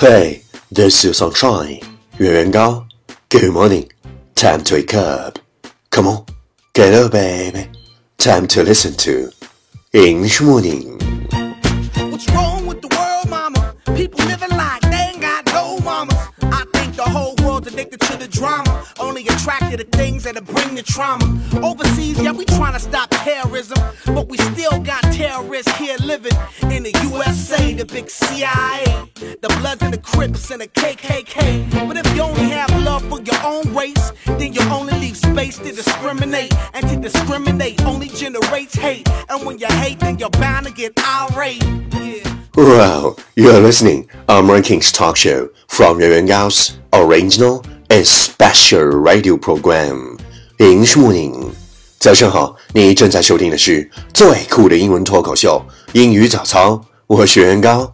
Hey, this is Sunshine, Yuan Yuan Gao. Good morning. Time to wake up. Come on, get up, baby. Time to listen to English Morning. What's wrong with the world, mama? People living like they ain't got no mamas. I think the whole world's addicted to the drama. Only attracted to things that'll bring the trauma. Overseas, yeah, we trying to stop terrorism, but we still got terrorists here living in the USA, the big CIA. The Bloods and the Crips and the KKK. But if you only have love for your own race, then you only leave space to discriminate. And to discriminate only generates hate. And when you hate, then you're bound to get irate. Yeah. Wow, you are listening on Rankings Talk Show from 圆圆高's original and special radio program English Morning。早上好，你正在收听的是最酷的英文脱口秀——英语早操。我是袁高，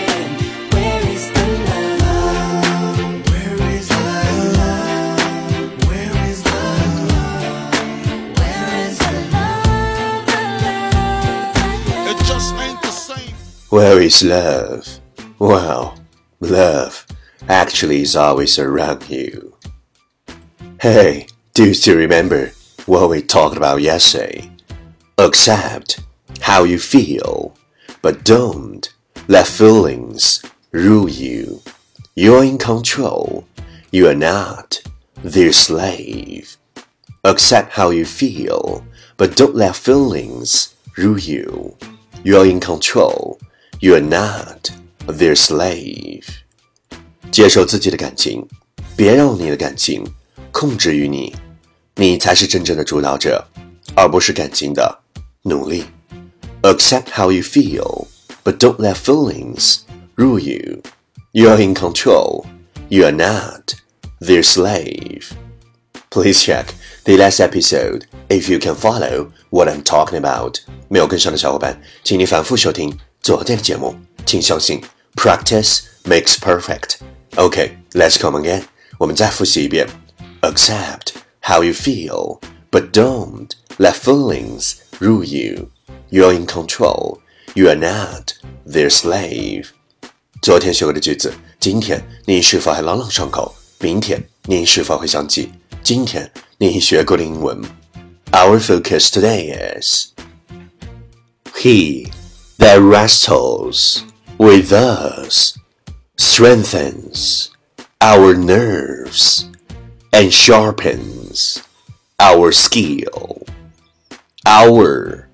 is love? Well, love actually is always around you. Hey, do you still remember what we talked about yesterday? Accept how you feel, but don't let feelings rule you. You're in control. You are not their slave. Accept how you feel, but don't let feelings rule you. You're in control. You are not their slave. 接受自己的感情，别让你的感情控制于你，你才是真正的主导者，而不是感情的奴隶。Accept how you feel, but don't let feelings rule you. You're in control. You are not their slave. Please check the last episode if you can follow what I'm talking about. 没有跟上的小伙伴，请你反复收听 昨天的节目。请相信，practice makes perfect. Okay, let's come again. 我们再复习一遍。Accept how you feel, but don't let feelings rule you. You're in control. You are not their slave. 昨天学过的句子，今天你是否还朗朗上口？明天你是否会想起今天你学过的英文？Our focus today is He that wrestles with us strengthens our nerves and sharpens our skill. Our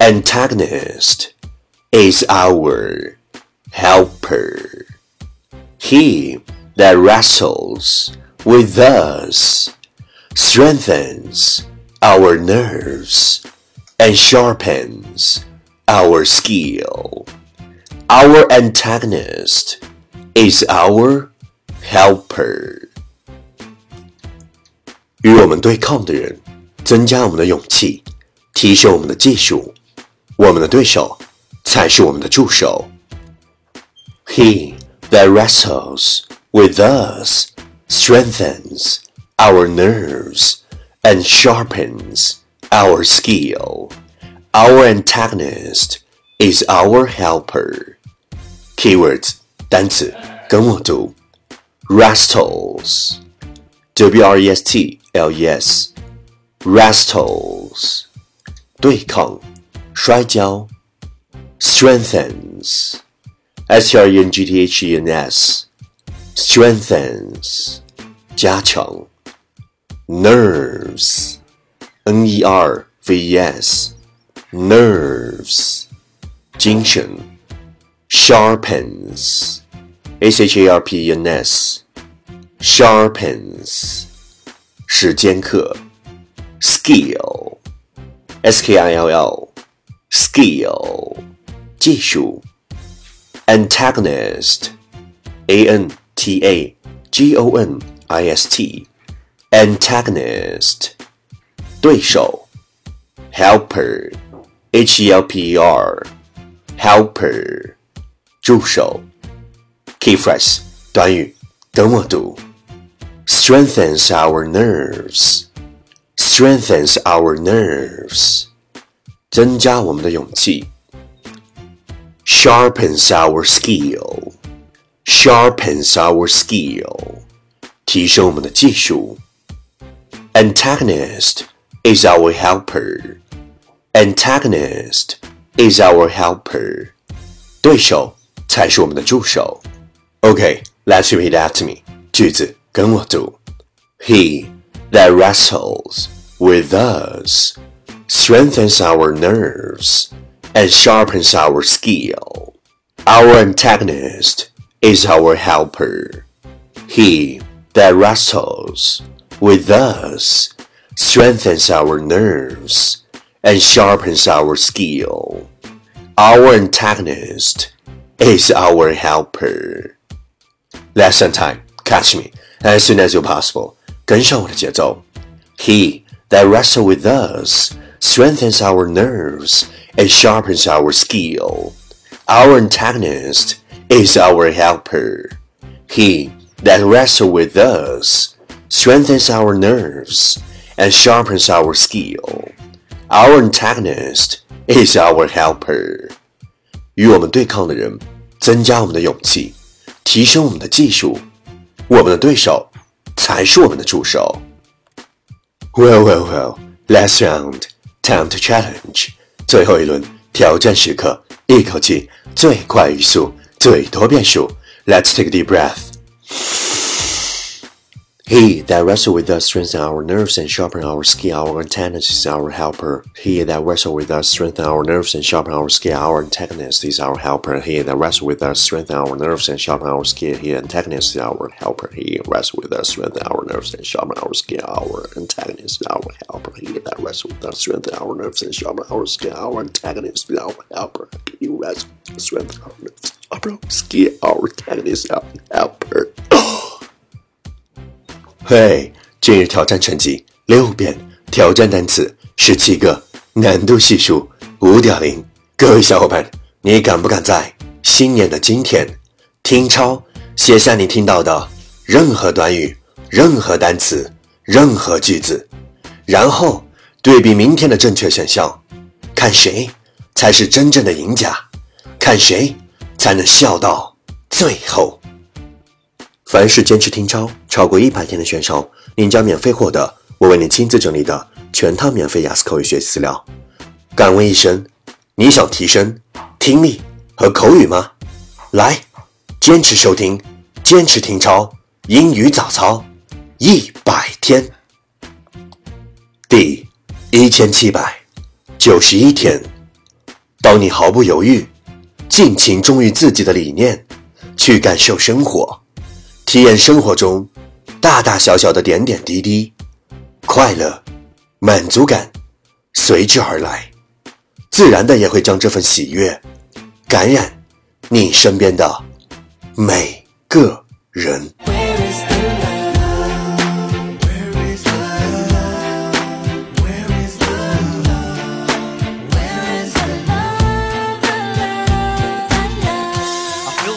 antagonist is our helper. He that wrestles with us strengthens our nerves and sharpens our skill. Our antagonist is our helper. 与我们对抗的人，增加我们的勇气，提升我们的技术。我们的对手才是我们的助手。He that wrestles with us strengthens our nerves and sharpens our skill. Our antagonist is our helper. Keywords 单词跟我读，wrestles, w r e s t l e s, wrestles，对抗、摔跤，strengthens, s r e n g t h e n s, strengthens，加强，nerves, n e r v e s。nerves 精神，sharpens, s h a r p e n s, sharpens 是尖刻，skill, s k i l l, skill 技术，antagonist, a n t a g o n i s t, antagonist 对手，helper h e l p e r helper 助手，key phrase 短语，等我读，strengthens our nerves strengthens our nerves 增加我们的勇气，sharpens our skill sharpens our skill 提升我们的技术。Antagonist is our helper. Antagonist is our helper. 对手才是我们的助手。Okay, let's repeat after me. 句子跟我读。He that wrestles with us strengthens our nerves and sharpens our skill. Our antagonist is our helper. He that wrestles with us strengthens our nerves and sharpens our skill. Our antagonist is our helper. Lesson time. Catch me as soon as you're possible. 跟上我的节奏. He that wrestles with us strengthens our nerves and sharpens our skill. Our antagonist is our helper. He that wrestle with us strengthens our nerves and sharpens our skill. Our antagonist is our helper. 与我们对抗的人，增加我们的勇气，提升我们的技术。我们的对手才是我们的助手。Well, well, well. Last round, time to challenge. 最后一轮挑战时刻，一口气最快语速，最多变数。Let's take a deep breath. He that wrestle with us strengthen our nerves and sharpen our skill. Our antagonist is our helper. He that wrestle with us strengthen our nerves and sharpen our skill. Our antagonist is our helper. He that wrestle with us strengthen our nerves and sharpen our skill. He antagonist is our helper. He wrestle with us strengthen our nerves and sharpen our skill. Our antagonist is our helper. He that wrestle with us strengthen our nerves and sharpen our skill. Our antagonist is our helper. He wrestle with us strengthen our nerves our skill. Our antagonist is our helper. 嘿，今日挑战成绩六遍，挑战单词十七个，难度系数五点零。各位小伙伴，你敢不敢在新年的今天听抄写下你听到的任何短语、任何单词、任何句子，然后对比明天的正确选项，看谁才是真正的赢家，看谁才能笑到最后。凡是坚持听超超过一百天的选手，您将免费获得我为你亲自整理的全套免费雅思口语学习资料。敢问一声，你想提升听力和口语吗？来，坚持收听，坚持听超英语早操一百天，第一千七百九十一天。当你毫不犹豫、尽情忠于自己的理念，去感受生活。体验生活中大大小小的点点滴滴，快乐、满足感随之而来，自然的也会将这份喜悦感染你身边的每个人。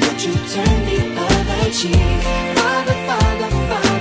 would you turn the other cheek father father father